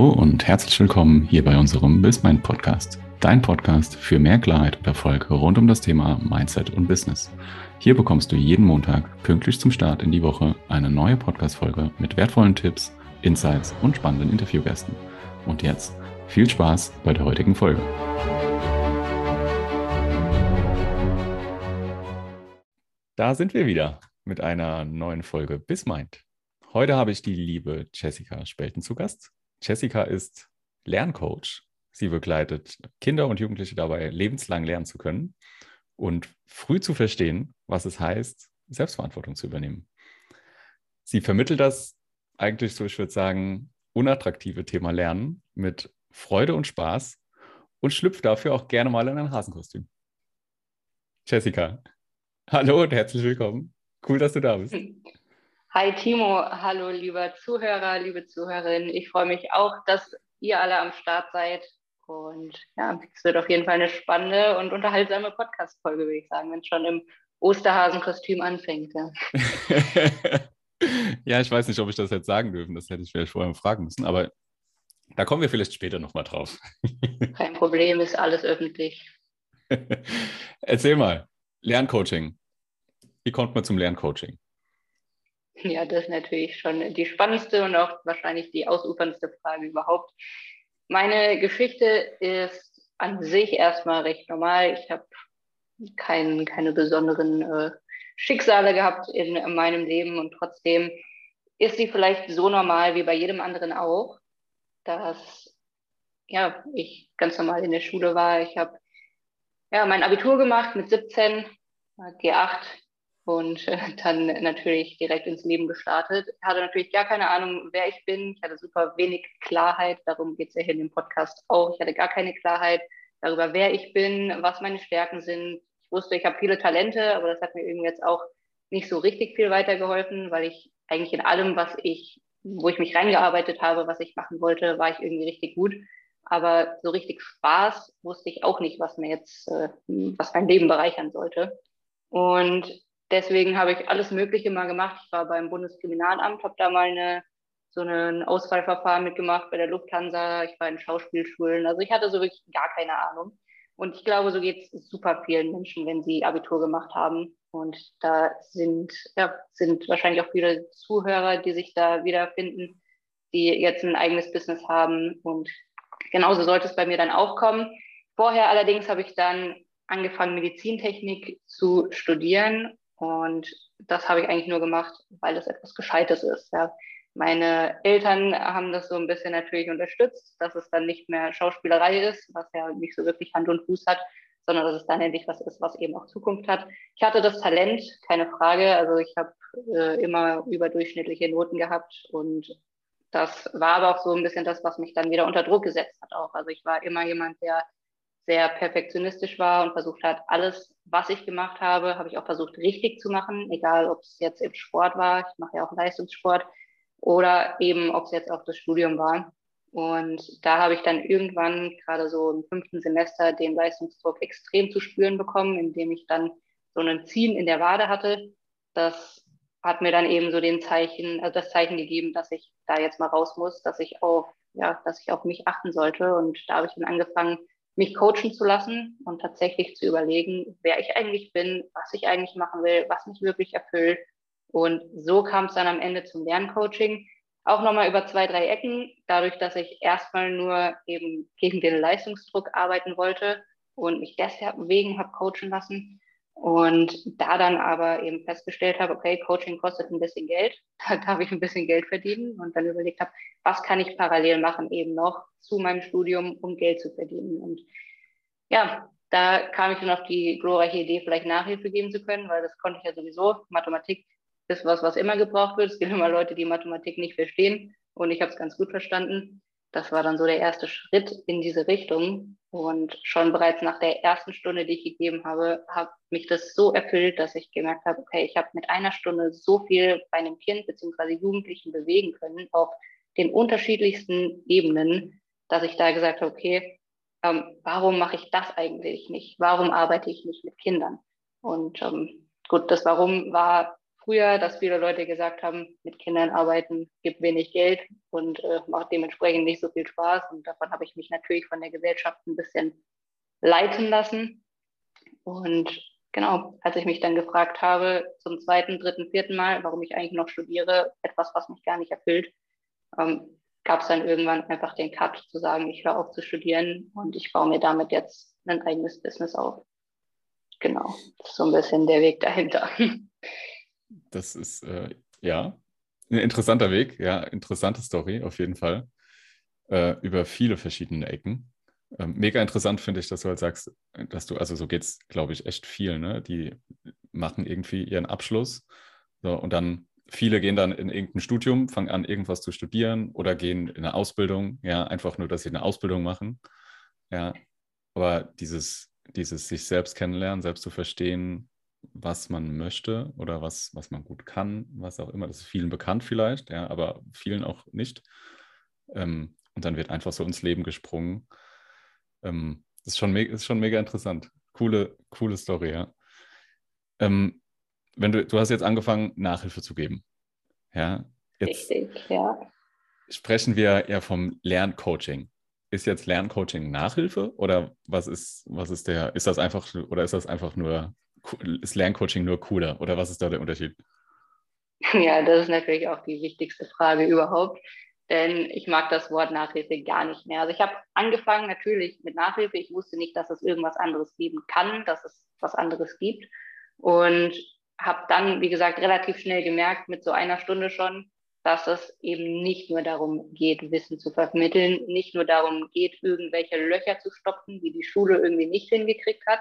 Hallo und herzlich willkommen hier bei unserem BizMind Podcast. Dein Podcast für mehr Klarheit und Erfolg rund um das Thema Mindset und Business. Hier bekommst du jeden Montag pünktlich zum Start in die Woche eine neue Podcast-Folge mit wertvollen Tipps, Insights und spannenden Interviewgästen. Und jetzt viel Spaß bei der heutigen Folge. Da sind wir wieder mit einer neuen Folge BizMind. Heute habe ich die liebe Jessica Spelten zu Gast. Jessica ist Lerncoach. Sie begleitet Kinder und Jugendliche dabei, lebenslang lernen zu können und früh zu verstehen, was es heißt, Selbstverantwortung zu übernehmen. Sie vermittelt das eigentlich so, ich würde sagen, unattraktive Thema Lernen mit Freude und Spaß und schlüpft dafür auch gerne mal in ein Hasenkostüm. Jessica, hallo und herzlich willkommen. Cool, dass du da bist. Hi Timo, hallo lieber Zuhörer, liebe Zuhörerin. Ich freue mich auch, dass ihr alle am Start seid. Und ja, es wird auf jeden Fall eine spannende und unterhaltsame Podcast-Folge, würde ich sagen, wenn es schon im Osterhasenkostüm anfängt. Ja. ja, ich weiß nicht, ob ich das jetzt sagen dürfen. Das hätte ich vielleicht vorher fragen müssen, aber da kommen wir vielleicht später nochmal drauf. Kein Problem, ist alles öffentlich. Erzähl mal, Lerncoaching. Wie kommt man zum Lerncoaching? Ja, das ist natürlich schon die spannendste und auch wahrscheinlich die ausuferndste Frage überhaupt. Meine Geschichte ist an sich erstmal recht normal. Ich habe kein, keine besonderen äh, Schicksale gehabt in, in meinem Leben und trotzdem ist sie vielleicht so normal wie bei jedem anderen auch, dass ja, ich ganz normal in der Schule war. Ich habe ja, mein Abitur gemacht mit 17, G8 und äh, dann natürlich direkt ins Leben gestartet. Ich hatte natürlich gar keine Ahnung, wer ich bin. Ich hatte super wenig Klarheit, darum geht es ja hier in dem Podcast auch. Ich hatte gar keine Klarheit darüber, wer ich bin, was meine Stärken sind. Ich wusste, ich habe viele Talente, aber das hat mir irgendwie jetzt auch nicht so richtig viel weitergeholfen, weil ich eigentlich in allem, was ich, wo ich mich reingearbeitet habe, was ich machen wollte, war ich irgendwie richtig gut. Aber so richtig Spaß wusste ich auch nicht, was mir jetzt, äh, was mein Leben bereichern sollte. Und deswegen habe ich alles Mögliche mal gemacht. Ich war beim Bundeskriminalamt, habe da mal eine, so ein Auswahlverfahren mitgemacht bei der Lufthansa. Ich war in Schauspielschulen. Also ich hatte so wirklich gar keine Ahnung. Und ich glaube, so geht es super vielen Menschen, wenn sie Abitur gemacht haben. Und da sind, ja, sind wahrscheinlich auch viele Zuhörer, die sich da wiederfinden, die jetzt ein eigenes Business haben. Und genauso sollte es bei mir dann auch kommen. Vorher allerdings habe ich dann angefangen, Medizintechnik zu studieren und das habe ich eigentlich nur gemacht, weil es etwas Gescheites ist. Ja. Meine Eltern haben das so ein bisschen natürlich unterstützt, dass es dann nicht mehr Schauspielerei ist, was ja nicht so wirklich Hand und Fuß hat, sondern dass es dann endlich was ist, was eben auch Zukunft hat. Ich hatte das Talent, keine Frage. Also ich habe äh, immer überdurchschnittliche Noten gehabt und das war aber auch so ein bisschen das, was mich dann wieder unter Druck gesetzt hat auch. Also ich war immer jemand, der sehr perfektionistisch war und versucht hat, alles, was ich gemacht habe, habe ich auch versucht, richtig zu machen, egal ob es jetzt im Sport war, ich mache ja auch Leistungssport, oder eben ob es jetzt auch das Studium war. Und da habe ich dann irgendwann gerade so im fünften Semester den Leistungsdruck extrem zu spüren bekommen, indem ich dann so einen Ziehen in der Wade hatte. Das hat mir dann eben so den Zeichen, also das Zeichen gegeben, dass ich da jetzt mal raus muss, dass ich auf, ja, dass ich auf mich achten sollte. Und da habe ich dann angefangen, mich coachen zu lassen und tatsächlich zu überlegen, wer ich eigentlich bin, was ich eigentlich machen will, was mich wirklich erfüllt. Und so kam es dann am Ende zum Lerncoaching. Auch nochmal über zwei, drei Ecken, dadurch, dass ich erstmal nur eben gegen den Leistungsdruck arbeiten wollte und mich deswegen habe coachen lassen. Und da dann aber eben festgestellt habe, okay, Coaching kostet ein bisschen Geld, da darf ich ein bisschen Geld verdienen und dann überlegt habe, was kann ich parallel machen eben noch zu meinem Studium, um Geld zu verdienen. Und ja, da kam ich dann auf die glorreiche Idee, vielleicht Nachhilfe geben zu können, weil das konnte ich ja sowieso. Mathematik ist was, was immer gebraucht wird. Es gibt immer Leute, die Mathematik nicht verstehen und ich habe es ganz gut verstanden das war dann so der erste Schritt in diese Richtung. Und schon bereits nach der ersten Stunde, die ich gegeben habe, hat mich das so erfüllt, dass ich gemerkt habe, okay, ich habe mit einer Stunde so viel bei einem Kind bzw. Jugendlichen bewegen können auf den unterschiedlichsten Ebenen, dass ich da gesagt habe, okay, ähm, warum mache ich das eigentlich nicht? Warum arbeite ich nicht mit Kindern? Und ähm, gut, das Warum war früher, dass viele Leute gesagt haben, mit Kindern arbeiten gibt wenig Geld und äh, macht dementsprechend nicht so viel Spaß. Und davon habe ich mich natürlich von der Gesellschaft ein bisschen leiten lassen. Und genau, als ich mich dann gefragt habe, zum zweiten, dritten, vierten Mal, warum ich eigentlich noch studiere, etwas, was mich gar nicht erfüllt, ähm, gab es dann irgendwann einfach den Cut zu sagen, ich höre auf zu studieren und ich baue mir damit jetzt ein eigenes Business auf. Genau, so ein bisschen der Weg dahinter. Das ist, äh, ja, ein interessanter Weg, ja, interessante Story auf jeden Fall. Äh, über viele verschiedene Ecken. Ähm, mega interessant finde ich, dass du halt sagst, dass du, also so geht es, glaube ich, echt viel, ne? Die machen irgendwie ihren Abschluss so, und dann viele gehen dann in irgendein Studium, fangen an, irgendwas zu studieren oder gehen in eine Ausbildung, ja, einfach nur, dass sie eine Ausbildung machen. Ja, aber dieses, dieses sich selbst kennenlernen, selbst zu verstehen, was man möchte oder was, was man gut kann, was auch immer, das ist vielen bekannt vielleicht, ja, aber vielen auch nicht. Ähm, und dann wird einfach so ins Leben gesprungen. Ähm, das ist schon, ist schon mega interessant. Coole, coole Story, ja. Ähm, wenn du, du hast jetzt angefangen, Nachhilfe zu geben. Ja, jetzt Richtig, ja. Sprechen wir eher vom Lerncoaching. Ist jetzt Lerncoaching Nachhilfe oder was ist, was ist der, ist das einfach oder ist das einfach nur, ist Lerncoaching nur cooler oder was ist da der Unterschied? Ja, das ist natürlich auch die wichtigste Frage überhaupt, denn ich mag das Wort Nachhilfe gar nicht mehr. Also ich habe angefangen natürlich mit Nachhilfe. Ich wusste nicht, dass es irgendwas anderes geben kann, dass es was anderes gibt. Und habe dann, wie gesagt, relativ schnell gemerkt, mit so einer Stunde schon, dass es eben nicht nur darum geht, Wissen zu vermitteln, nicht nur darum geht, irgendwelche Löcher zu stopfen, die die Schule irgendwie nicht hingekriegt hat.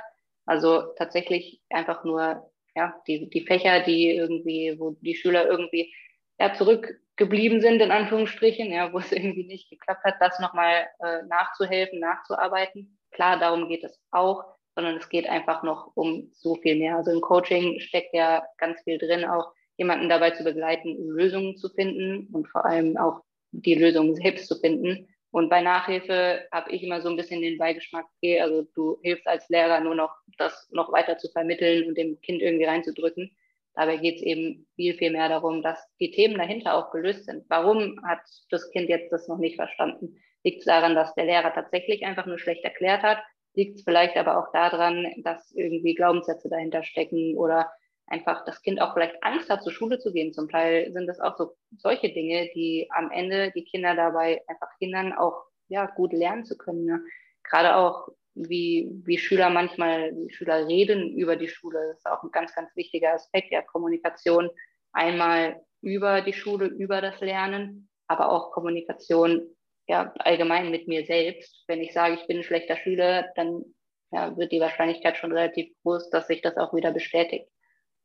Also tatsächlich einfach nur ja, die, die Fächer, die irgendwie, wo die Schüler irgendwie ja, zurückgeblieben sind, in Anführungsstrichen, ja, wo es irgendwie nicht geklappt hat, das nochmal äh, nachzuhelfen, nachzuarbeiten. Klar, darum geht es auch sondern es geht einfach noch um so viel mehr. Also im Coaching steckt ja ganz viel drin, auch jemanden dabei zu begleiten, Lösungen zu finden und vor allem auch die Lösungen selbst zu finden. Und bei Nachhilfe habe ich immer so ein bisschen den Beigeschmack, okay, also du hilfst als Lehrer nur noch, das noch weiter zu vermitteln und dem Kind irgendwie reinzudrücken. Dabei geht es eben viel, viel mehr darum, dass die Themen dahinter auch gelöst sind. Warum hat das Kind jetzt das noch nicht verstanden? Liegt es daran, dass der Lehrer tatsächlich einfach nur schlecht erklärt hat? liegt es vielleicht aber auch daran, dass irgendwie Glaubenssätze dahinter stecken oder einfach das Kind auch vielleicht Angst hat, zur Schule zu gehen. Zum Teil sind das auch so solche Dinge, die am Ende die Kinder dabei einfach hindern, auch ja, gut lernen zu können. Ne? Gerade auch, wie, wie Schüler manchmal, wie Schüler reden über die Schule, das ist auch ein ganz, ganz wichtiger Aspekt der Kommunikation. Einmal über die Schule, über das Lernen, aber auch Kommunikation ja, allgemein mit mir selbst. Wenn ich sage, ich bin ein schlechter Schüler, dann ja, wird die Wahrscheinlichkeit schon relativ groß, dass sich das auch wieder bestätigt.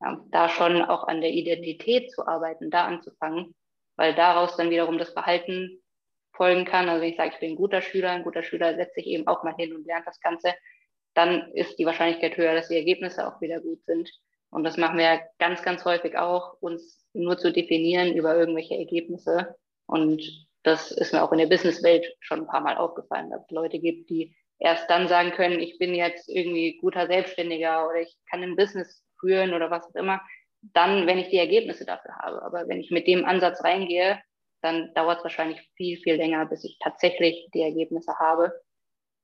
Ja, da schon auch an der Identität zu arbeiten, da anzufangen, weil daraus dann wiederum das Verhalten folgen kann. Also wenn ich sage, ich bin ein guter Schüler, ein guter Schüler setzt sich eben auch mal hin und lernt das Ganze, dann ist die Wahrscheinlichkeit höher, dass die Ergebnisse auch wieder gut sind. Und das machen wir ganz, ganz häufig auch, uns nur zu definieren über irgendwelche Ergebnisse. Und das ist mir auch in der Businesswelt schon ein paar Mal aufgefallen, dass es Leute gibt, die erst dann sagen können, ich bin jetzt irgendwie guter Selbstständiger oder ich kann ein Business führen oder was auch immer, dann, wenn ich die Ergebnisse dafür habe. Aber wenn ich mit dem Ansatz reingehe, dann dauert es wahrscheinlich viel, viel länger, bis ich tatsächlich die Ergebnisse habe,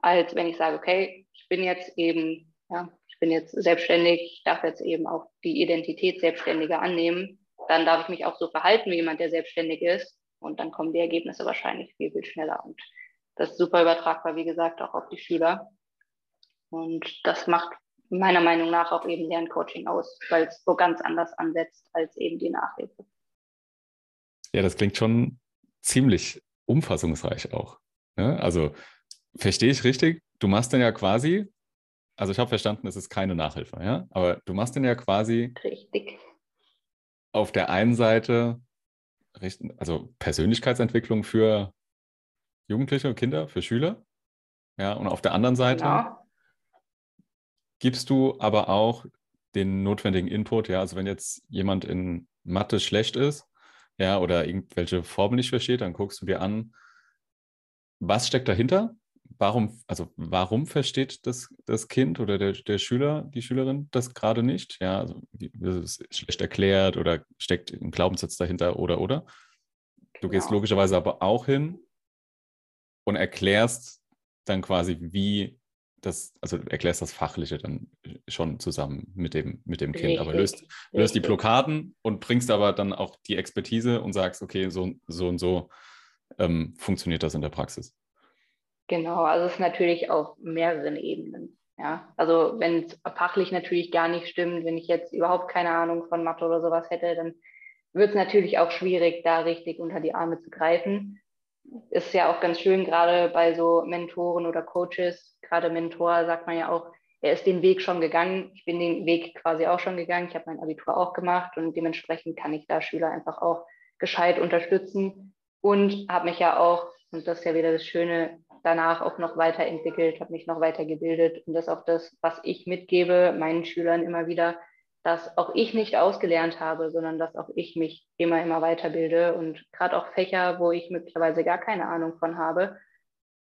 als wenn ich sage, okay, ich bin jetzt eben, ja, ich bin jetzt selbstständig, ich darf jetzt eben auch die Identität Selbstständiger annehmen, dann darf ich mich auch so verhalten wie jemand, der selbstständig ist und dann kommen die Ergebnisse wahrscheinlich viel, viel schneller. Und das ist super übertragbar, wie gesagt, auch auf die Schüler. Und das macht meiner Meinung nach auch eben Lerncoaching aus, weil es so ganz anders ansetzt als eben die Nachhilfe. Ja, das klingt schon ziemlich umfassungsreich auch. Ne? Also verstehe ich richtig? Du machst dann ja quasi, also ich habe verstanden, es ist keine Nachhilfe, ja, aber du machst dann ja quasi richtig. auf der einen Seite also Persönlichkeitsentwicklung für Jugendliche und Kinder, für Schüler. Ja, und auf der anderen Seite genau. Gibst du aber auch den notwendigen Input, ja, also wenn jetzt jemand in Mathe schlecht ist, ja, oder irgendwelche Formeln nicht versteht, dann guckst du dir an, was steckt dahinter? warum, also warum versteht das, das Kind oder der, der Schüler, die Schülerin das gerade nicht? Ja, also ist schlecht erklärt oder steckt ein Glaubenssatz dahinter oder oder. Du genau. gehst logischerweise aber auch hin und erklärst dann quasi, wie das, also erklärst das Fachliche dann schon zusammen mit dem, mit dem Kind, Richtig. aber löst, löst die Blockaden und bringst aber dann auch die Expertise und sagst, okay, so, so und so ähm, funktioniert das in der Praxis. Genau, also es ist natürlich auf mehreren Ebenen. Ja, also wenn es fachlich natürlich gar nicht stimmt, wenn ich jetzt überhaupt keine Ahnung von Mathe oder sowas hätte, dann wird es natürlich auch schwierig, da richtig unter die Arme zu greifen. Ist ja auch ganz schön, gerade bei so Mentoren oder Coaches, gerade Mentor sagt man ja auch, er ist den Weg schon gegangen. Ich bin den Weg quasi auch schon gegangen. Ich habe mein Abitur auch gemacht und dementsprechend kann ich da Schüler einfach auch gescheit unterstützen und habe mich ja auch, und das ist ja wieder das Schöne, danach auch noch weiterentwickelt, habe mich noch weitergebildet und das ist auch das, was ich mitgebe meinen Schülern immer wieder, dass auch ich nicht ausgelernt habe, sondern dass auch ich mich immer, immer weiterbilde und gerade auch Fächer, wo ich möglicherweise gar keine Ahnung von habe.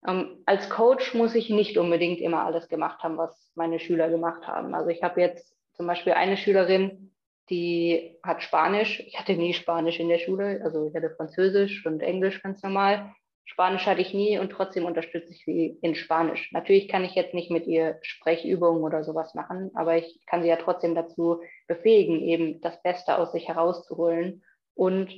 Ähm, als Coach muss ich nicht unbedingt immer alles gemacht haben, was meine Schüler gemacht haben. Also ich habe jetzt zum Beispiel eine Schülerin, die hat Spanisch. Ich hatte nie Spanisch in der Schule, also ich hatte Französisch und Englisch ganz normal. Spanisch hatte ich nie und trotzdem unterstütze ich sie in Spanisch. Natürlich kann ich jetzt nicht mit ihr Sprechübungen oder sowas machen, aber ich kann sie ja trotzdem dazu befähigen, eben das Beste aus sich herauszuholen. Und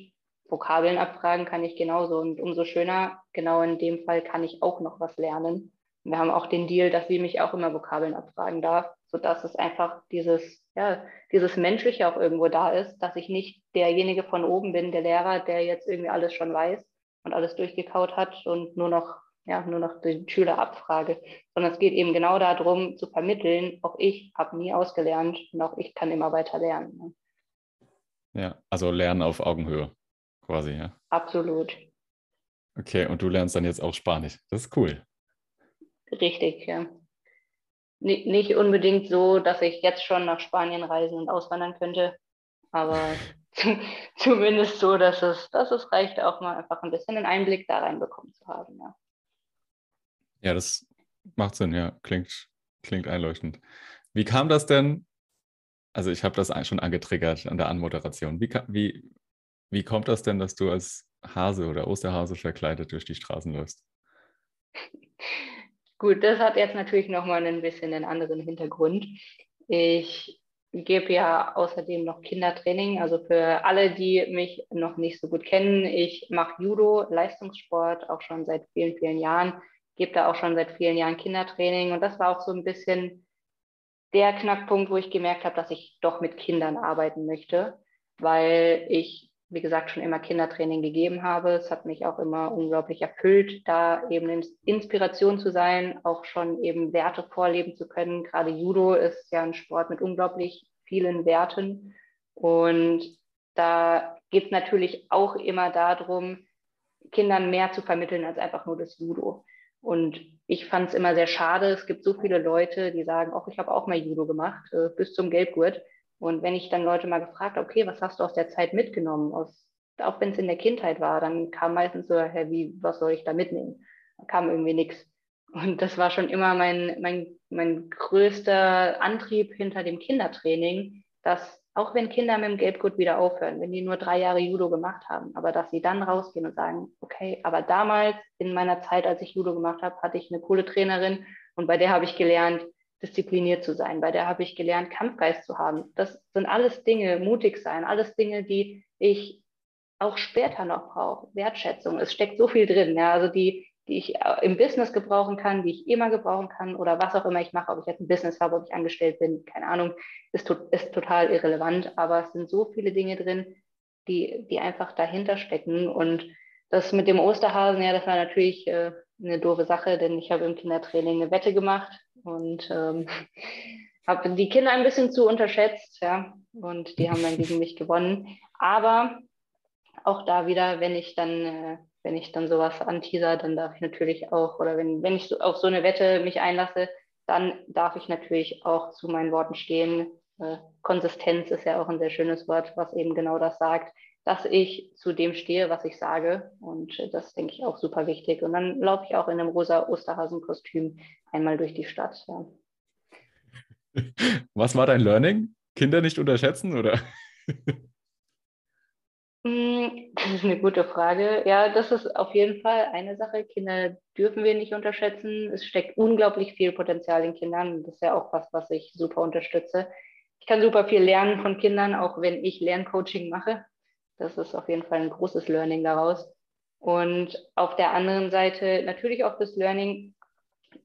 Vokabeln abfragen kann ich genauso. Und umso schöner, genau in dem Fall kann ich auch noch was lernen. Wir haben auch den Deal, dass sie mich auch immer Vokabeln abfragen darf, sodass es einfach dieses, ja, dieses Menschliche auch irgendwo da ist, dass ich nicht derjenige von oben bin, der Lehrer, der jetzt irgendwie alles schon weiß, und alles durchgekaut hat und nur noch, ja, nur noch den Schüler abfrage, sondern es geht eben genau darum zu vermitteln, auch ich habe nie ausgelernt und auch ich kann immer weiter lernen. Ne? Ja, also lernen auf Augenhöhe quasi, ja. Absolut. Okay, und du lernst dann jetzt auch Spanisch. Das ist cool. Richtig, ja. Nicht unbedingt so, dass ich jetzt schon nach Spanien reisen und auswandern könnte, aber zumindest so, dass es, dass es reicht, auch mal einfach ein bisschen einen Einblick da reinbekommen zu haben. Ja, ja das macht Sinn, ja. Klingt, klingt einleuchtend. Wie kam das denn? Also ich habe das schon angetriggert an der Anmoderation. Wie, wie, wie kommt das denn, dass du als Hase oder Osterhase verkleidet durch die Straßen läufst? Gut, das hat jetzt natürlich nochmal ein bisschen einen anderen Hintergrund. Ich gebe ja außerdem noch Kindertraining. Also für alle, die mich noch nicht so gut kennen, ich mache Judo, Leistungssport, auch schon seit vielen, vielen Jahren, gebe da auch schon seit vielen Jahren Kindertraining. Und das war auch so ein bisschen der Knackpunkt, wo ich gemerkt habe, dass ich doch mit Kindern arbeiten möchte, weil ich, wie gesagt, schon immer Kindertraining gegeben habe. Es hat mich auch immer unglaublich erfüllt, da eben Inspiration zu sein, auch schon eben Werte vorleben zu können. Gerade Judo ist ja ein Sport mit unglaublich vielen Werten. Und da geht es natürlich auch immer darum, Kindern mehr zu vermitteln als einfach nur das Judo. Und ich fand es immer sehr schade. Es gibt so viele Leute, die sagen, auch ich habe auch mal Judo gemacht, äh, bis zum Gelbgurt. Und wenn ich dann Leute mal gefragt habe, okay, was hast du aus der Zeit mitgenommen, aus, auch wenn es in der Kindheit war, dann kam meistens so, hey, wie, was soll ich da mitnehmen? Da kam irgendwie nichts. Und das war schon immer mein, mein, mein größter Antrieb hinter dem Kindertraining, dass auch wenn Kinder mit dem Gelbgurt wieder aufhören, wenn die nur drei Jahre Judo gemacht haben, aber dass sie dann rausgehen und sagen, okay, aber damals in meiner Zeit, als ich Judo gemacht habe, hatte ich eine coole Trainerin und bei der habe ich gelernt, diszipliniert zu sein, bei der habe ich gelernt, Kampfgeist zu haben. Das sind alles Dinge, mutig sein, alles Dinge, die ich auch später noch brauche. Wertschätzung, es steckt so viel drin. Ja, also die, die ich äh, im Business gebrauchen kann, die ich immer gebrauchen kann oder was auch immer ich mache, ob ich jetzt ein Business habe, ob ich angestellt bin, keine Ahnung, ist, ist total irrelevant. Aber es sind so viele Dinge drin, die, die einfach dahinter stecken. Und das mit dem Osterhasen, ja, das war natürlich äh, eine doofe Sache, denn ich habe im Kindertraining eine Wette gemacht und ähm, habe die Kinder ein bisschen zu unterschätzt, ja, und die haben dann gegen mich gewonnen. Aber auch da wieder, wenn ich dann äh, wenn ich dann sowas anteaser, dann darf ich natürlich auch, oder wenn, wenn ich so, auf so eine Wette mich einlasse, dann darf ich natürlich auch zu meinen Worten stehen. Äh, Konsistenz ist ja auch ein sehr schönes Wort, was eben genau das sagt. Dass ich zu dem stehe, was ich sage. Und das denke ich auch super wichtig. Und dann laufe ich auch in einem rosa Osterhasenkostüm einmal durch die Stadt. Ja. Was war dein Learning? Kinder nicht unterschätzen, oder? Hm, das ist eine gute Frage. Ja, das ist auf jeden Fall eine Sache. Kinder dürfen wir nicht unterschätzen. Es steckt unglaublich viel Potenzial in Kindern. Das ist ja auch was, was ich super unterstütze. Ich kann super viel lernen von Kindern, auch wenn ich Lerncoaching mache. Das ist auf jeden Fall ein großes Learning daraus. Und auf der anderen Seite natürlich auch das Learning,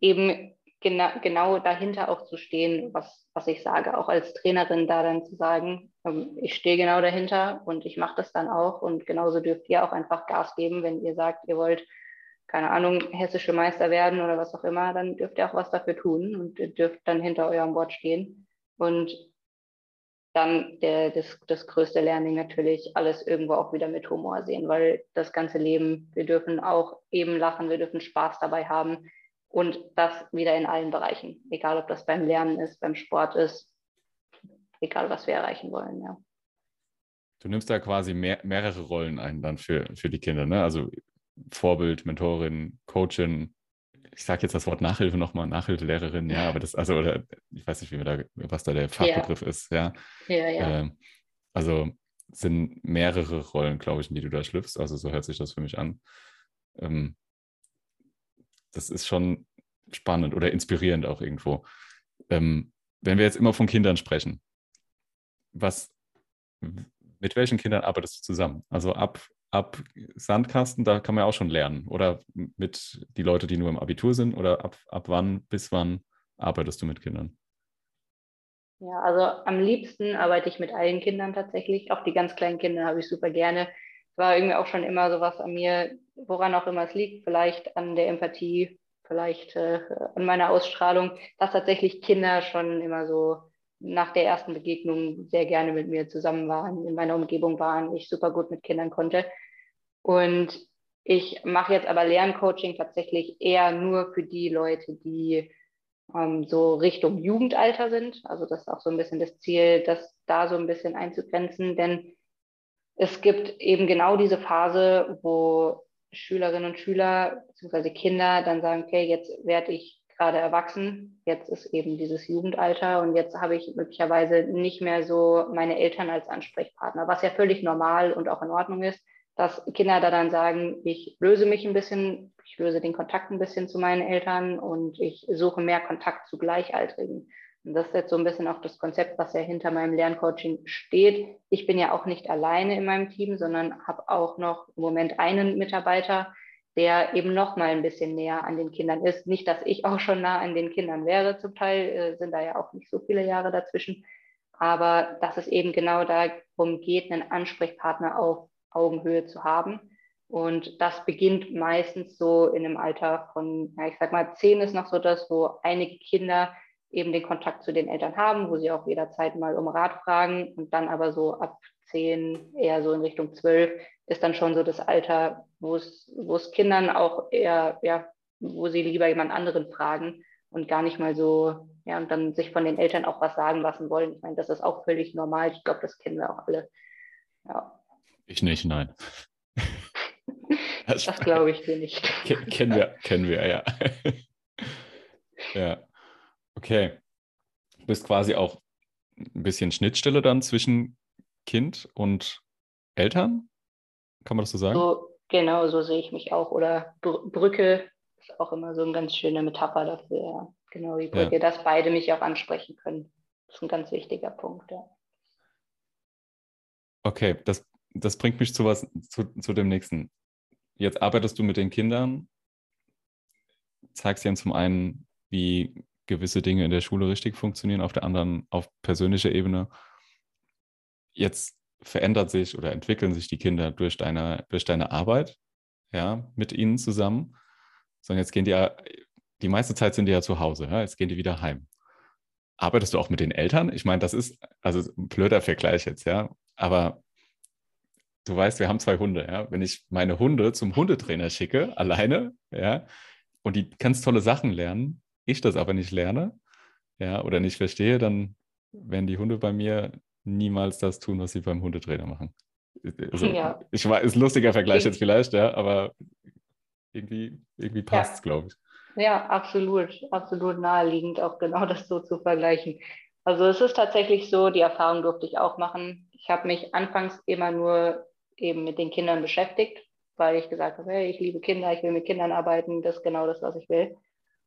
eben genau, genau dahinter auch zu stehen, was, was ich sage, auch als Trainerin da dann zu sagen, ähm, ich stehe genau dahinter und ich mache das dann auch. Und genauso dürft ihr auch einfach Gas geben, wenn ihr sagt, ihr wollt, keine Ahnung, hessische Meister werden oder was auch immer, dann dürft ihr auch was dafür tun und dürft dann hinter eurem Wort stehen. Und dann der, das, das größte Learning natürlich, alles irgendwo auch wieder mit Humor sehen, weil das ganze Leben, wir dürfen auch eben lachen, wir dürfen Spaß dabei haben und das wieder in allen Bereichen, egal ob das beim Lernen ist, beim Sport ist, egal was wir erreichen wollen, ja. Du nimmst da quasi mehr, mehrere Rollen ein dann für, für die Kinder, ne? Also Vorbild, Mentorin, Coachin, ich sage jetzt das Wort Nachhilfe nochmal, Nachhilfelehrerin, ja, aber das, also, oder ich weiß nicht, wie da, was da der Fachbegriff ja. ist, ja. Ja, ja. Ähm, also sind mehrere Rollen, glaube ich, in die du da schlüpfst. Also so hört sich das für mich an. Ähm, das ist schon spannend oder inspirierend auch irgendwo. Ähm, wenn wir jetzt immer von Kindern sprechen, was, mit welchen Kindern arbeitest du zusammen? Also ab ab Sandkasten, da kann man ja auch schon lernen. Oder mit die Leute, die nur im Abitur sind, oder ab, ab wann bis wann arbeitest du mit Kindern? Ja, also am liebsten arbeite ich mit allen Kindern tatsächlich. Auch die ganz kleinen Kinder habe ich super gerne. Es war irgendwie auch schon immer so was an mir, woran auch immer es liegt, vielleicht an der Empathie, vielleicht äh, an meiner Ausstrahlung, dass tatsächlich Kinder schon immer so nach der ersten Begegnung sehr gerne mit mir zusammen waren, in meiner Umgebung waren, ich super gut mit Kindern konnte. Und ich mache jetzt aber Lerncoaching tatsächlich eher nur für die Leute, die ähm, so Richtung Jugendalter sind. Also das ist auch so ein bisschen das Ziel, das da so ein bisschen einzugrenzen. Denn es gibt eben genau diese Phase, wo Schülerinnen und Schüler bzw. Kinder dann sagen, okay, jetzt werde ich gerade erwachsen, jetzt ist eben dieses Jugendalter und jetzt habe ich möglicherweise nicht mehr so meine Eltern als Ansprechpartner, was ja völlig normal und auch in Ordnung ist dass Kinder da dann sagen, ich löse mich ein bisschen, ich löse den Kontakt ein bisschen zu meinen Eltern und ich suche mehr Kontakt zu Gleichaltrigen. Und das ist jetzt so ein bisschen auch das Konzept, was ja hinter meinem Lerncoaching steht. Ich bin ja auch nicht alleine in meinem Team, sondern habe auch noch im Moment einen Mitarbeiter, der eben noch mal ein bisschen näher an den Kindern ist. Nicht, dass ich auch schon nah an den Kindern wäre. Zum Teil äh, sind da ja auch nicht so viele Jahre dazwischen. Aber dass es eben genau darum geht, einen Ansprechpartner auf Augenhöhe zu haben. Und das beginnt meistens so in einem Alter von, ja, ich sag mal, zehn ist noch so das, wo einige Kinder eben den Kontakt zu den Eltern haben, wo sie auch jederzeit mal um Rat fragen. Und dann aber so ab zehn, eher so in Richtung zwölf, ist dann schon so das Alter, wo es, wo es Kindern auch eher, ja, wo sie lieber jemand anderen fragen und gar nicht mal so, ja, und dann sich von den Eltern auch was sagen lassen wollen. Ich meine, das ist auch völlig normal. Ich glaube, das kennen wir auch alle. Ja. Ich nicht, nein. Das, das glaube ich dir nicht. kennen wir, kennen wir, ja. ja. Okay. Du bist quasi auch ein bisschen Schnittstelle dann zwischen Kind und Eltern? Kann man das so sagen? So, genau, so sehe ich mich auch. Oder Brücke ist auch immer so eine ganz schöne Metapher dafür. Ja. Genau, die Brücke, ja. dass beide mich auch ansprechen können. Das ist ein ganz wichtiger Punkt. Ja. Okay, das das bringt mich zu was, zu, zu dem nächsten. Jetzt arbeitest du mit den Kindern, zeigst ihnen zum einen, wie gewisse Dinge in der Schule richtig funktionieren, auf der anderen auf persönlicher Ebene. Jetzt verändert sich oder entwickeln sich die Kinder durch deine, durch deine Arbeit, ja, mit ihnen zusammen. Sondern jetzt gehen die ja, die meiste Zeit sind die ja zu Hause, ja, jetzt gehen die wieder heim. Arbeitest du auch mit den Eltern? Ich meine, das ist also ein blöder Vergleich jetzt, ja. Aber du weißt, wir haben zwei Hunde, ja. Wenn ich meine Hunde zum Hundetrainer schicke, alleine, ja, und die ganz tolle Sachen lernen, ich das aber nicht lerne, ja, oder nicht verstehe, dann werden die Hunde bei mir niemals das tun, was sie beim Hundetrainer machen. Also, ja. Ich war, ist ein lustiger Vergleich jetzt vielleicht, ja, aber irgendwie, irgendwie passt es, ja. glaube ich. Ja, absolut, absolut naheliegend, auch genau das so zu vergleichen. Also es ist tatsächlich so, die Erfahrung durfte ich auch machen. Ich habe mich anfangs immer nur eben mit den Kindern beschäftigt, weil ich gesagt habe, hey, ich liebe Kinder, ich will mit Kindern arbeiten, das ist genau das, was ich will.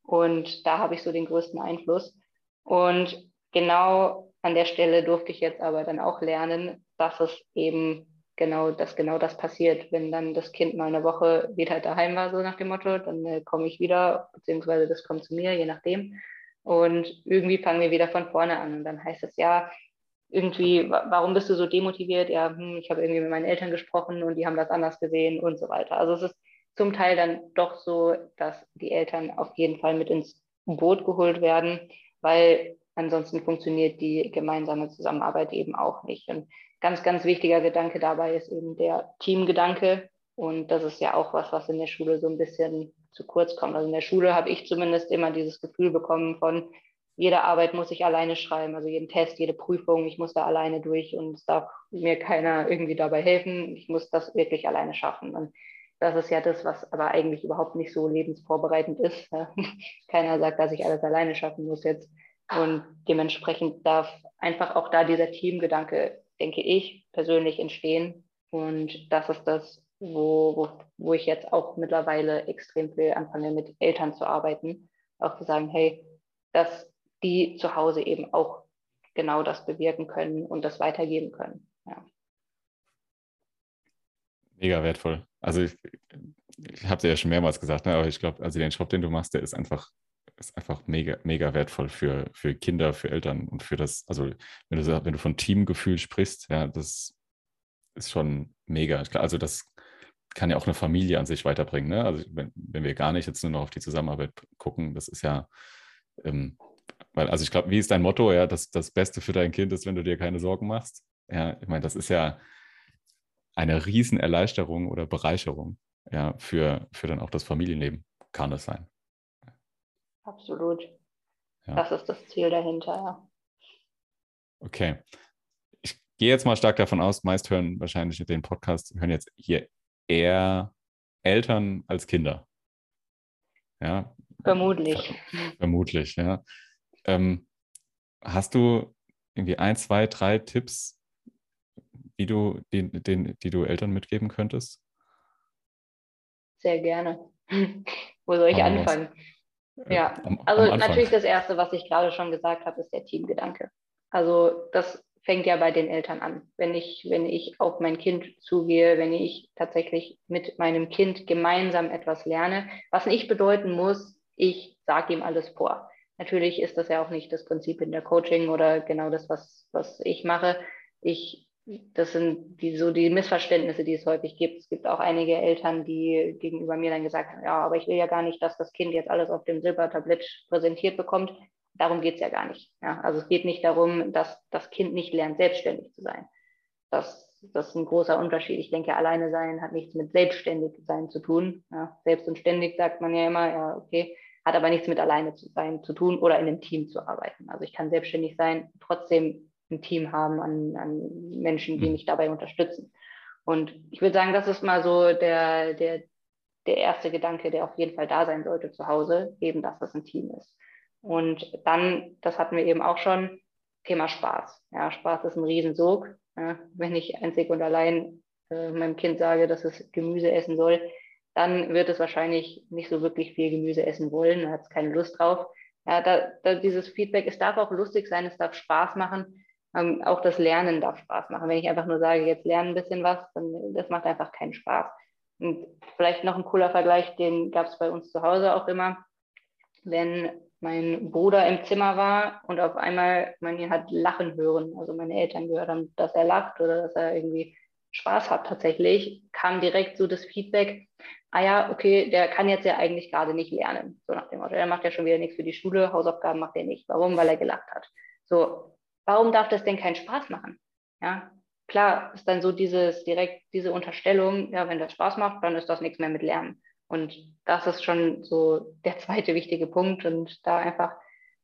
Und da habe ich so den größten Einfluss. Und genau an der Stelle durfte ich jetzt aber dann auch lernen, dass es eben genau, dass genau das passiert, wenn dann das Kind mal eine Woche wieder daheim war, so nach dem Motto, dann äh, komme ich wieder, beziehungsweise das kommt zu mir, je nachdem. Und irgendwie fangen wir wieder von vorne an. Und dann heißt es ja, irgendwie, warum bist du so demotiviert? Ja, hm, ich habe irgendwie mit meinen Eltern gesprochen und die haben das anders gesehen und so weiter. Also es ist zum Teil dann doch so, dass die Eltern auf jeden Fall mit ins Boot geholt werden, weil ansonsten funktioniert die gemeinsame Zusammenarbeit eben auch nicht. Und ganz, ganz wichtiger Gedanke dabei ist eben der Teamgedanke. Und das ist ja auch was, was in der Schule so ein bisschen zu kurz kommt. Also in der Schule habe ich zumindest immer dieses Gefühl bekommen von, jede Arbeit muss ich alleine schreiben, also jeden Test, jede Prüfung, ich muss da alleine durch und es darf mir keiner irgendwie dabei helfen. Ich muss das wirklich alleine schaffen. Und das ist ja das, was aber eigentlich überhaupt nicht so lebensvorbereitend ist. Keiner sagt, dass ich alles alleine schaffen muss jetzt. Und dementsprechend darf einfach auch da dieser Teamgedanke denke ich, persönlich entstehen. Und das ist das, wo, wo, wo ich jetzt auch mittlerweile extrem viel anfange, mit Eltern zu arbeiten. Auch zu sagen, hey, dass die zu Hause eben auch genau das bewirken können und das weitergeben können. Ja. Mega wertvoll. Also ich, ich habe es ja schon mehrmals gesagt, ne, aber ich glaube, also den Job, den du machst, der ist einfach ist einfach mega, mega wertvoll für, für Kinder, für Eltern und für das, also wenn du, wenn du von Teamgefühl sprichst, ja, das ist schon mega. Also das kann ja auch eine Familie an sich weiterbringen. Ne? Also wenn, wenn wir gar nicht jetzt nur noch auf die Zusammenarbeit gucken, das ist ja, ähm, weil, also ich glaube, wie ist dein Motto? Ja, das, das Beste für dein Kind ist, wenn du dir keine Sorgen machst. Ja, ich meine, das ist ja eine Riesenerleichterung oder Bereicherung, ja, für, für dann auch das Familienleben kann es sein. Absolut. Ja. Das ist das Ziel dahinter, ja. Okay. Ich gehe jetzt mal stark davon aus, meist hören wahrscheinlich den Podcast, hören jetzt hier eher Eltern als Kinder. Ja. Vermutlich. Vermutlich, ja. Ähm, hast du irgendwie ein, zwei, drei Tipps, die du, die, den, die du Eltern mitgeben könntest? Sehr gerne. Wo soll ich Aber anfangen? Was? Äh, ja, am, also am natürlich das Erste, was ich gerade schon gesagt habe, ist der Teamgedanke. Also das fängt ja bei den Eltern an. Wenn ich, wenn ich auf mein Kind zugehe, wenn ich tatsächlich mit meinem Kind gemeinsam etwas lerne, was nicht bedeuten muss, ich sage ihm alles vor. Natürlich ist das ja auch nicht das Prinzip in der Coaching oder genau das, was, was ich mache. Ich das sind die, so die Missverständnisse, die es häufig gibt. Es gibt auch einige Eltern, die gegenüber mir dann gesagt haben, ja, aber ich will ja gar nicht, dass das Kind jetzt alles auf dem Silbertablett präsentiert bekommt. Darum geht es ja gar nicht. Ja, also es geht nicht darum, dass das Kind nicht lernt, selbstständig zu sein. Das, das ist ein großer Unterschied. Ich denke, alleine sein hat nichts mit selbstständig sein zu tun. Ja, selbst und ständig sagt man ja immer, ja, okay, hat aber nichts mit alleine zu sein zu tun oder in einem Team zu arbeiten. Also ich kann selbstständig sein, trotzdem ein Team haben an, an Menschen, die mhm. mich dabei unterstützen. Und ich würde sagen, das ist mal so der, der, der erste Gedanke, der auf jeden Fall da sein sollte zu Hause, eben, dass das ein Team ist. Und dann, das hatten wir eben auch schon, Thema Spaß. Ja, Spaß ist ein Riesensog. Ja, wenn ich einzig und allein äh, meinem Kind sage, dass es Gemüse essen soll, dann wird es wahrscheinlich nicht so wirklich viel Gemüse essen wollen, da hat es keine Lust drauf. Ja, da, da dieses Feedback, es darf auch lustig sein, es darf Spaß machen, ähm, auch das Lernen darf Spaß machen. Wenn ich einfach nur sage, jetzt lerne ein bisschen was, dann das macht einfach keinen Spaß. Und vielleicht noch ein cooler Vergleich, den gab es bei uns zu Hause auch immer. Wenn mein Bruder im Zimmer war und auf einmal man ihn hat lachen hören, also meine Eltern gehört haben, dass er lacht oder dass er irgendwie Spaß hat tatsächlich, kam direkt so das Feedback, ah ja, okay, der kann jetzt ja eigentlich gerade nicht lernen. So nach dem Motto, er macht ja schon wieder nichts für die Schule, Hausaufgaben macht er nicht. Warum? Weil er gelacht hat. So, warum darf das denn keinen Spaß machen? Ja, klar ist dann so dieses direkt diese Unterstellung, ja, wenn das Spaß macht, dann ist das nichts mehr mit Lernen. Und das ist schon so der zweite wichtige Punkt und da einfach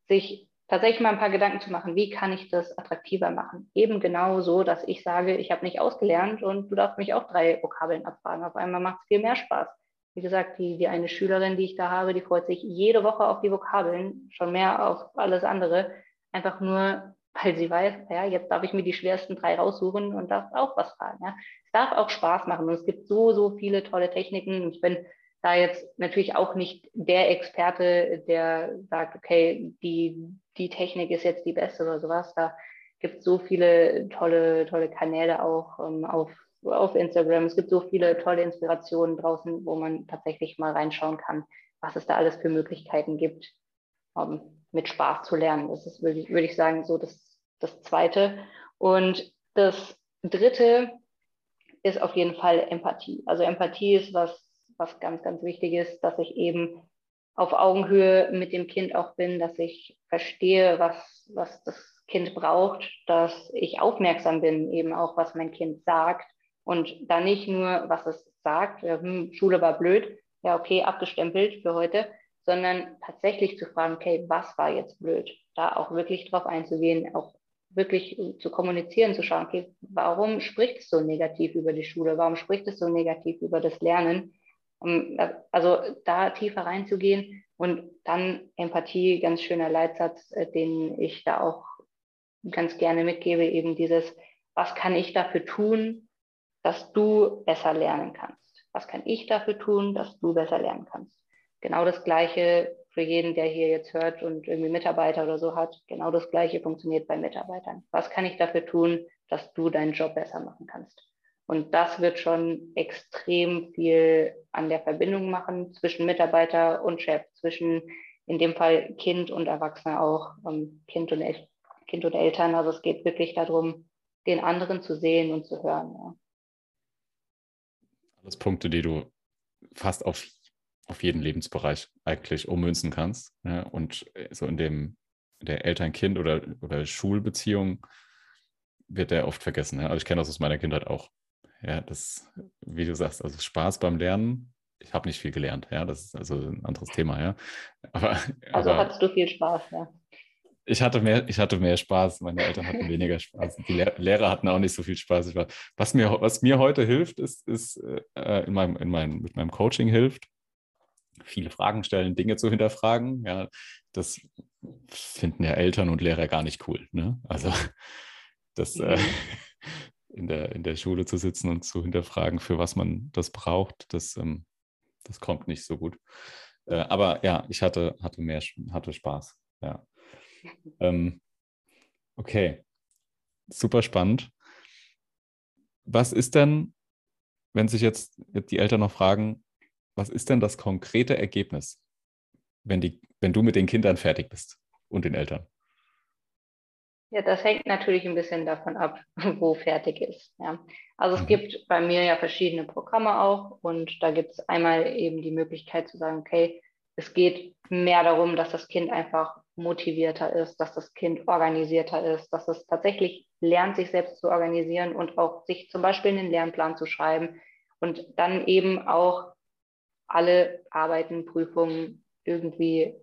sich tatsächlich mal ein paar Gedanken zu machen, wie kann ich das attraktiver machen? Eben genau so, dass ich sage, ich habe nicht ausgelernt und du darfst mich auch drei Vokabeln abfragen. Auf einmal macht es viel mehr Spaß. Wie gesagt, die, die eine Schülerin, die ich da habe, die freut sich jede Woche auf die Vokabeln, schon mehr auf alles andere, einfach nur, weil sie weiß, ja, jetzt darf ich mir die schwersten drei raussuchen und darf auch was fragen. Ja. Es darf auch Spaß machen und es gibt so, so viele tolle Techniken. Ich bin da jetzt natürlich auch nicht der Experte, der sagt, okay, die, die Technik ist jetzt die beste oder sowas. Da gibt es so viele tolle, tolle Kanäle auch ähm, auf, auf Instagram. Es gibt so viele tolle Inspirationen draußen, wo man tatsächlich mal reinschauen kann, was es da alles für Möglichkeiten gibt, um, mit Spaß zu lernen. Das ist, würde ich, würde ich sagen, so das, das Zweite. Und das Dritte ist auf jeden Fall Empathie. Also Empathie ist was was ganz, ganz wichtig ist, dass ich eben auf Augenhöhe mit dem Kind auch bin, dass ich verstehe, was, was das Kind braucht, dass ich aufmerksam bin, eben auch, was mein Kind sagt und da nicht nur, was es sagt, hm, Schule war blöd, ja, okay, abgestempelt für heute, sondern tatsächlich zu fragen, okay, was war jetzt blöd? Da auch wirklich drauf einzugehen, auch wirklich zu kommunizieren, zu schauen, okay, warum spricht es so negativ über die Schule? Warum spricht es so negativ über das Lernen? Also da tiefer reinzugehen und dann Empathie, ganz schöner Leitsatz, äh, den ich da auch ganz gerne mitgebe, eben dieses, was kann ich dafür tun, dass du besser lernen kannst? Was kann ich dafür tun, dass du besser lernen kannst? Genau das Gleiche für jeden, der hier jetzt hört und irgendwie Mitarbeiter oder so hat. Genau das Gleiche funktioniert bei Mitarbeitern. Was kann ich dafür tun, dass du deinen Job besser machen kannst? Und das wird schon extrem viel an der Verbindung machen zwischen Mitarbeiter und Chef, zwischen in dem Fall Kind und Erwachsene auch, ähm, kind, und El kind und Eltern. Also es geht wirklich darum, den anderen zu sehen und zu hören. Ja. Alles Punkte, die du fast auf, auf jeden Lebensbereich eigentlich ummünzen kannst. Ja? Und so in dem der Eltern-Kind- oder, oder Schulbeziehung wird der oft vergessen. Ja? Also ich kenne das aus meiner Kindheit auch. Ja, das, wie du sagst, also Spaß beim Lernen. Ich habe nicht viel gelernt, ja, das ist also ein anderes Thema, ja. Aber, also aber hattest du viel Spaß, ja. Ich hatte, mehr, ich hatte mehr Spaß, meine Eltern hatten weniger Spaß. Die Lehrer hatten auch nicht so viel Spaß. War, was, mir, was mir heute hilft, ist, ist äh, in meinem, in meinem, mit meinem Coaching hilft, viele Fragen stellen, Dinge zu hinterfragen. Ja, das finden ja Eltern und Lehrer gar nicht cool. Ne? Also das, äh, mhm. in der, in der Schule zu sitzen und zu hinterfragen, für was man das braucht, das, ähm, das kommt nicht so gut. Äh, aber ja, ich hatte, hatte mehr, hatte Spaß. Ja. Ähm, okay, super spannend. Was ist denn, wenn sich jetzt die Eltern noch fragen, was ist denn das konkrete Ergebnis, wenn, die, wenn du mit den Kindern fertig bist und den Eltern? Ja, das hängt natürlich ein bisschen davon ab, wo fertig ist. Ja. Also es mhm. gibt bei mir ja verschiedene Programme auch und da gibt es einmal eben die Möglichkeit zu sagen, okay, es geht mehr darum, dass das Kind einfach motivierter ist, dass das Kind organisierter ist, dass es tatsächlich lernt, sich selbst zu organisieren und auch sich zum Beispiel einen Lernplan zu schreiben und dann eben auch alle Arbeiten, Prüfungen irgendwie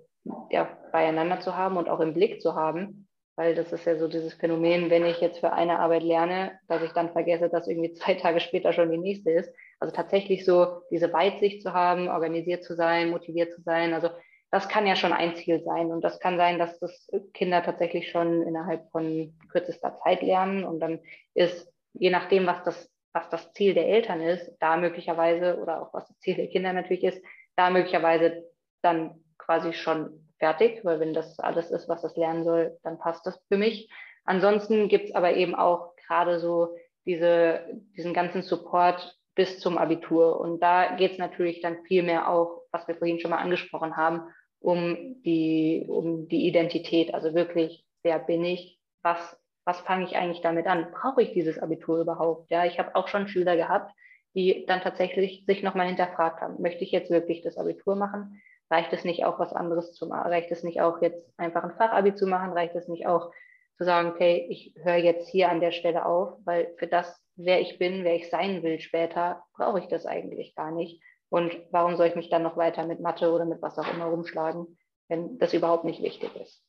ja, beieinander zu haben und auch im Blick zu haben weil das ist ja so dieses Phänomen, wenn ich jetzt für eine Arbeit lerne, dass ich dann vergesse, dass irgendwie zwei Tage später schon die nächste ist. Also tatsächlich so diese Weitsicht zu haben, organisiert zu sein, motiviert zu sein. Also das kann ja schon ein Ziel sein. Und das kann sein, dass das Kinder tatsächlich schon innerhalb von kürzester Zeit lernen. Und dann ist, je nachdem, was das, was das Ziel der Eltern ist, da möglicherweise, oder auch was das Ziel der Kinder natürlich ist, da möglicherweise dann quasi schon fertig, weil wenn das alles ist, was das lernen soll, dann passt das für mich. Ansonsten gibt es aber eben auch gerade so diese, diesen ganzen Support bis zum Abitur. Und da geht es natürlich dann viel mehr auch, was wir vorhin schon mal angesprochen haben, um die, um die Identität. Also wirklich, wer bin ich? Was, was fange ich eigentlich damit an? Brauche ich dieses Abitur überhaupt? Ja, ich habe auch schon Schüler gehabt, die dann tatsächlich sich nochmal hinterfragt haben, möchte ich jetzt wirklich das Abitur machen? reicht es nicht auch was anderes zu machen? Reicht es nicht auch jetzt einfach ein Fachabi zu machen? Reicht es nicht auch zu sagen, okay, ich höre jetzt hier an der Stelle auf, weil für das, wer ich bin, wer ich sein will später, brauche ich das eigentlich gar nicht. Und warum soll ich mich dann noch weiter mit Mathe oder mit was auch immer rumschlagen, wenn das überhaupt nicht wichtig ist?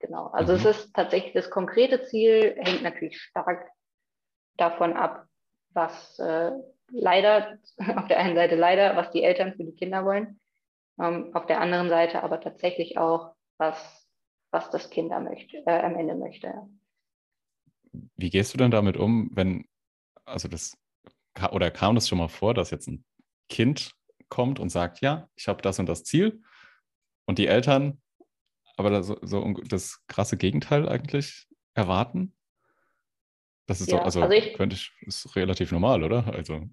Genau. Also mhm. es ist tatsächlich das konkrete Ziel, hängt natürlich stark davon ab, was äh, leider, auf der einen Seite leider, was die Eltern für die Kinder wollen, ähm, auf der anderen Seite aber tatsächlich auch, was, was das Kind am, möchte, äh, am Ende möchte. Wie gehst du dann damit um, wenn, also das, oder kam das schon mal vor, dass jetzt ein Kind kommt und sagt, ja, ich habe das und das Ziel und die Eltern aber das, so das krasse Gegenteil eigentlich erwarten? Das ist ja, doch, also, also ich, könnte ich, ist relativ normal, oder? Also.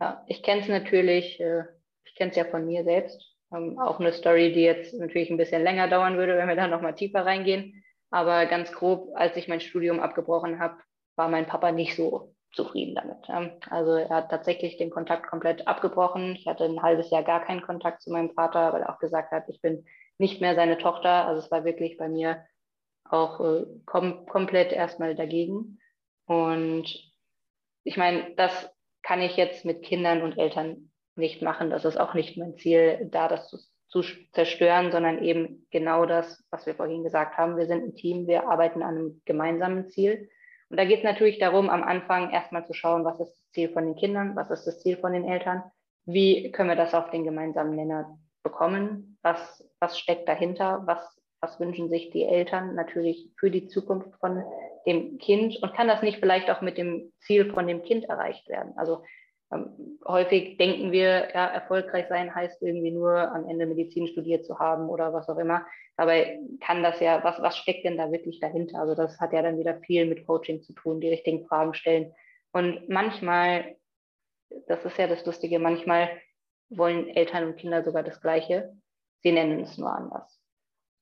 Ja, ich kenne es natürlich, äh, ich kenne es ja von mir selbst. Ähm, auch eine Story, die jetzt natürlich ein bisschen länger dauern würde, wenn wir da nochmal tiefer reingehen. Aber ganz grob, als ich mein Studium abgebrochen habe, war mein Papa nicht so zufrieden damit. Also er hat tatsächlich den Kontakt komplett abgebrochen. Ich hatte ein halbes Jahr gar keinen Kontakt zu meinem Vater, weil er auch gesagt hat, ich bin nicht mehr seine Tochter. Also es war wirklich bei mir auch äh, kom komplett erstmal dagegen. Und ich meine, das kann ich jetzt mit Kindern und Eltern nicht machen. Das ist auch nicht mein Ziel, da das zu, zu zerstören, sondern eben genau das, was wir vorhin gesagt haben. Wir sind ein Team, wir arbeiten an einem gemeinsamen Ziel. Und da geht es natürlich darum, am Anfang erstmal zu schauen, was ist das Ziel von den Kindern, was ist das Ziel von den Eltern, wie können wir das auf den gemeinsamen Nenner bekommen, was, was steckt dahinter, was, was wünschen sich die Eltern natürlich für die Zukunft von dem Kind und kann das nicht vielleicht auch mit dem Ziel von dem Kind erreicht werden. Also ähm, häufig denken wir, ja, erfolgreich sein heißt irgendwie nur am Ende Medizin studiert zu haben oder was auch immer. Dabei kann das ja, was, was steckt denn da wirklich dahinter? Also das hat ja dann wieder viel mit Coaching zu tun, die richtigen Fragen stellen. Und manchmal, das ist ja das Lustige, manchmal wollen Eltern und Kinder sogar das Gleiche. Sie nennen es nur anders.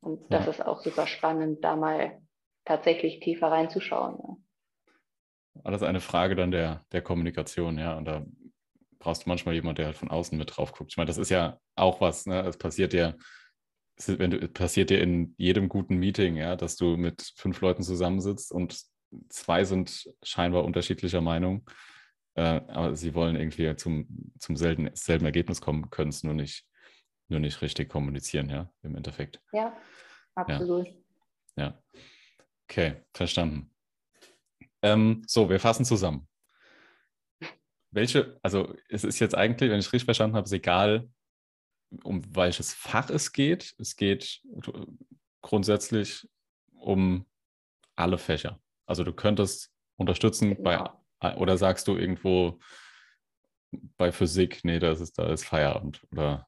Und das ja. ist auch super spannend, da mal tatsächlich tiefer reinzuschauen. Ja. Alles eine Frage dann der, der Kommunikation, ja. Und da brauchst du manchmal jemanden, der halt von außen mit drauf guckt. Ich meine, das ist ja auch was, ne? Es passiert ja, wenn du, passiert dir in jedem guten Meeting, ja, dass du mit fünf Leuten zusammensitzt und zwei sind scheinbar unterschiedlicher Meinung. Äh, aber sie wollen irgendwie zum, zum selben, selben Ergebnis kommen, können es nur nicht, nur nicht richtig kommunizieren, ja, im Endeffekt. Ja, absolut. Ja. ja. Okay, verstanden. Ähm, so, wir fassen zusammen. Welche, also es ist jetzt eigentlich, wenn ich richtig verstanden habe, ist egal, um welches Fach es geht. Es geht grundsätzlich um alle Fächer. Also du könntest unterstützen genau. bei, oder sagst du irgendwo bei Physik, nee, das ist, da ist Feierabend, oder?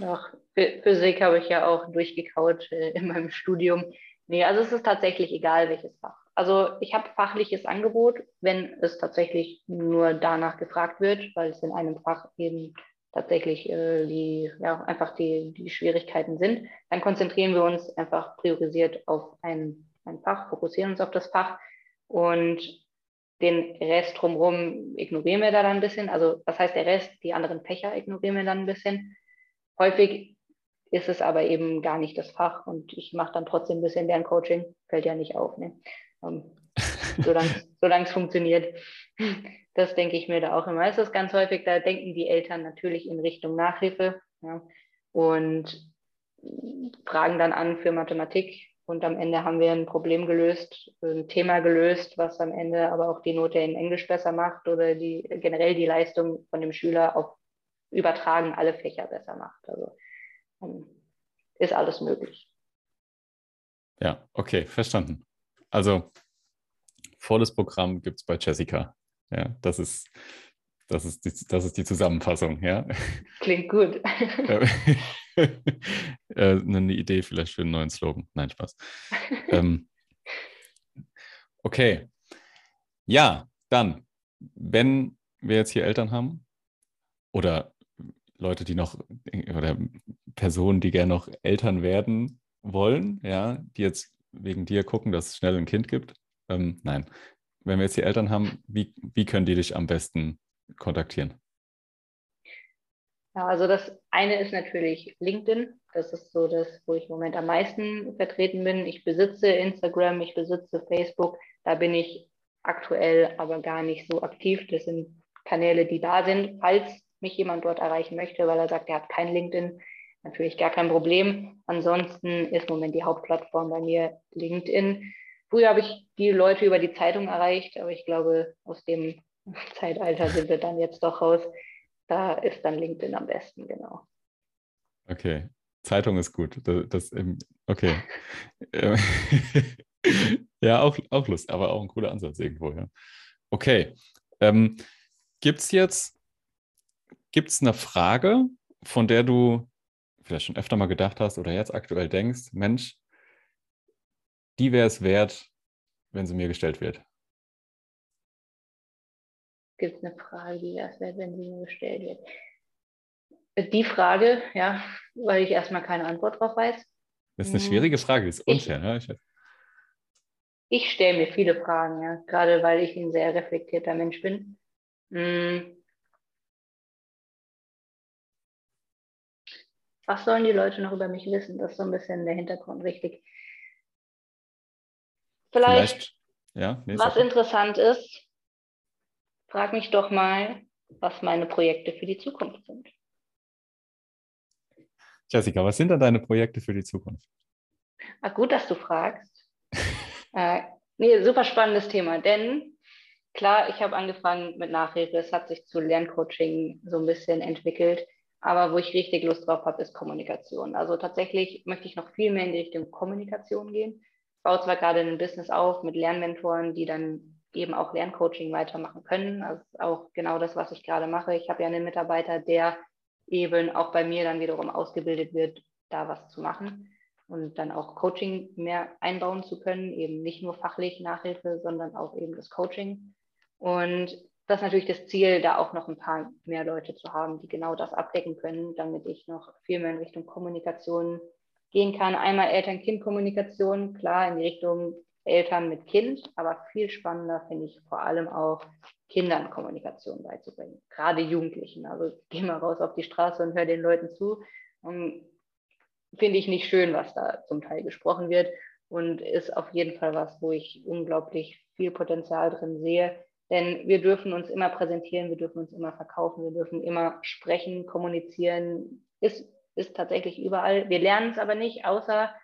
Doch, Physik habe ich ja auch durchgekaut äh, in meinem Studium. Nee, also es ist tatsächlich egal, welches Fach. Also ich habe fachliches Angebot, wenn es tatsächlich nur danach gefragt wird, weil es in einem Fach eben tatsächlich äh, die, ja, einfach die, die Schwierigkeiten sind. Dann konzentrieren wir uns einfach priorisiert auf ein, ein Fach, fokussieren uns auf das Fach und den Rest drumherum ignorieren wir da dann ein bisschen. Also was heißt der Rest? Die anderen Fächer ignorieren wir dann ein bisschen. Häufig ist es aber eben gar nicht das Fach und ich mache dann trotzdem ein bisschen Lerncoaching, fällt ja nicht auf. Ne? Ähm, solange es funktioniert. Das denke ich mir da auch immer. Es ist ganz häufig, da denken die Eltern natürlich in Richtung Nachhilfe ja, und fragen dann an für Mathematik. Und am Ende haben wir ein Problem gelöst, ein Thema gelöst, was am Ende aber auch die Note in Englisch besser macht oder die, generell die Leistung von dem Schüler auf übertragen alle Fächer besser macht. Also ähm, ist alles möglich. Ja, okay, verstanden. Also volles Programm gibt es bei Jessica. Ja, das ist, das ist, die, das ist die Zusammenfassung, ja. Klingt gut. Äh, eine Idee vielleicht für einen neuen Slogan. Nein, Spaß. ähm, okay. Ja, dann, wenn wir jetzt hier Eltern haben oder Leute, die noch oder Personen, die gerne noch Eltern werden wollen, ja, die jetzt wegen dir gucken, dass es schnell ein Kind gibt. Ähm, nein. Wenn wir jetzt die Eltern haben, wie, wie können die dich am besten kontaktieren? Ja, also das eine ist natürlich LinkedIn. Das ist so das, wo ich im Moment am meisten vertreten bin. Ich besitze Instagram, ich besitze Facebook. Da bin ich aktuell aber gar nicht so aktiv. Das sind Kanäle, die da sind. Falls mich jemand dort erreichen möchte, weil er sagt, er hat kein LinkedIn, natürlich gar kein Problem. Ansonsten ist im Moment die Hauptplattform bei mir LinkedIn. Früher habe ich die Leute über die Zeitung erreicht, aber ich glaube, aus dem Zeitalter sind wir dann jetzt doch raus. Da ist dann LinkedIn am besten, genau. Okay, Zeitung ist gut. Das, das okay. ja, auch, auch Lust, aber auch ein cooler Ansatz irgendwo, ja. Okay. Ähm, Gibt es jetzt gibt's eine Frage, von der du vielleicht schon öfter mal gedacht hast oder jetzt aktuell denkst, Mensch, die wäre es wert, wenn sie mir gestellt wird? Gibt es eine Frage, die wäre es wert, wenn sie mir gestellt wird? Die Frage, ja, weil ich erstmal keine Antwort drauf weiß. Das ist eine schwierige Frage, das ist unfair. Ich, ne? ich, ich stelle mir viele Fragen, ja, gerade weil ich ein sehr reflektierter Mensch bin. Hm. Was sollen die Leute noch über mich wissen? Das ist so ein bisschen der Hintergrund richtig. Vielleicht, Vielleicht ja, nee, was interessant ist, frag mich doch mal, was meine Projekte für die Zukunft sind. Jessica, was sind denn deine Projekte für die Zukunft? Ach, gut, dass du fragst. äh, nee, super spannendes Thema, denn klar, ich habe angefangen mit Nachhilfe, es hat sich zu Lerncoaching so ein bisschen entwickelt, aber wo ich richtig Lust drauf habe, ist Kommunikation. Also tatsächlich möchte ich noch viel mehr in die Richtung Kommunikation gehen. Ich baue zwar gerade ein Business auf mit Lernmentoren, die dann eben auch Lerncoaching weitermachen können. Das ist auch genau das, was ich gerade mache. Ich habe ja einen Mitarbeiter, der eben auch bei mir dann wiederum ausgebildet wird, da was zu machen und dann auch Coaching mehr einbauen zu können, eben nicht nur fachlich Nachhilfe, sondern auch eben das Coaching. Und das ist natürlich das Ziel, da auch noch ein paar mehr Leute zu haben, die genau das abdecken können, damit ich noch viel mehr in Richtung Kommunikation gehen kann. Einmal Eltern-Kind-Kommunikation, klar in die Richtung Eltern mit Kind, aber viel spannender finde ich vor allem auch Kindern Kommunikation beizubringen, gerade Jugendlichen. Also geh mal raus auf die Straße und hör den Leuten zu. Finde ich nicht schön, was da zum Teil gesprochen wird und ist auf jeden Fall was, wo ich unglaublich viel Potenzial drin sehe. Denn wir dürfen uns immer präsentieren, wir dürfen uns immer verkaufen, wir dürfen immer sprechen, kommunizieren. Ist, ist tatsächlich überall. Wir lernen es aber nicht, außer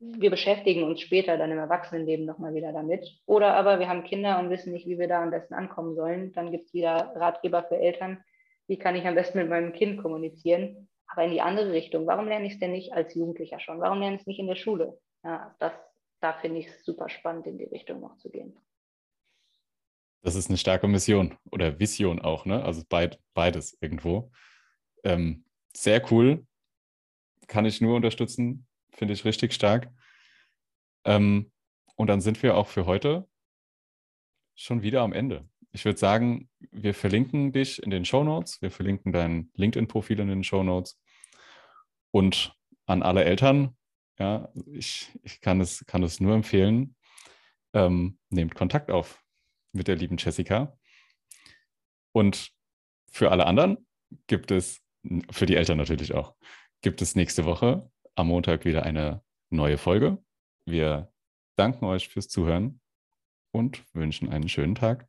wir beschäftigen uns später dann im Erwachsenenleben nochmal wieder damit. Oder aber wir haben Kinder und wissen nicht, wie wir da am besten ankommen sollen. Dann gibt es wieder Ratgeber für Eltern. Wie kann ich am besten mit meinem Kind kommunizieren? Aber in die andere Richtung. Warum lerne ich es denn nicht als Jugendlicher schon? Warum lerne ich es nicht in der Schule? Ja, das, da finde ich es super spannend, in die Richtung noch zu gehen. Das ist eine starke Mission oder Vision auch, ne? Also beid, beides irgendwo. Ähm, sehr cool. Kann ich nur unterstützen. Finde ich richtig stark. Ähm, und dann sind wir auch für heute schon wieder am Ende. Ich würde sagen, wir verlinken dich in den Show Notes. Wir verlinken dein LinkedIn-Profil in den Show Notes. Und an alle Eltern, ja, ich, ich kann, es, kann es nur empfehlen, ähm, nehmt Kontakt auf mit der lieben Jessica. Und für alle anderen gibt es, für die Eltern natürlich auch, gibt es nächste Woche am Montag wieder eine neue Folge. Wir danken euch fürs Zuhören und wünschen einen schönen Tag.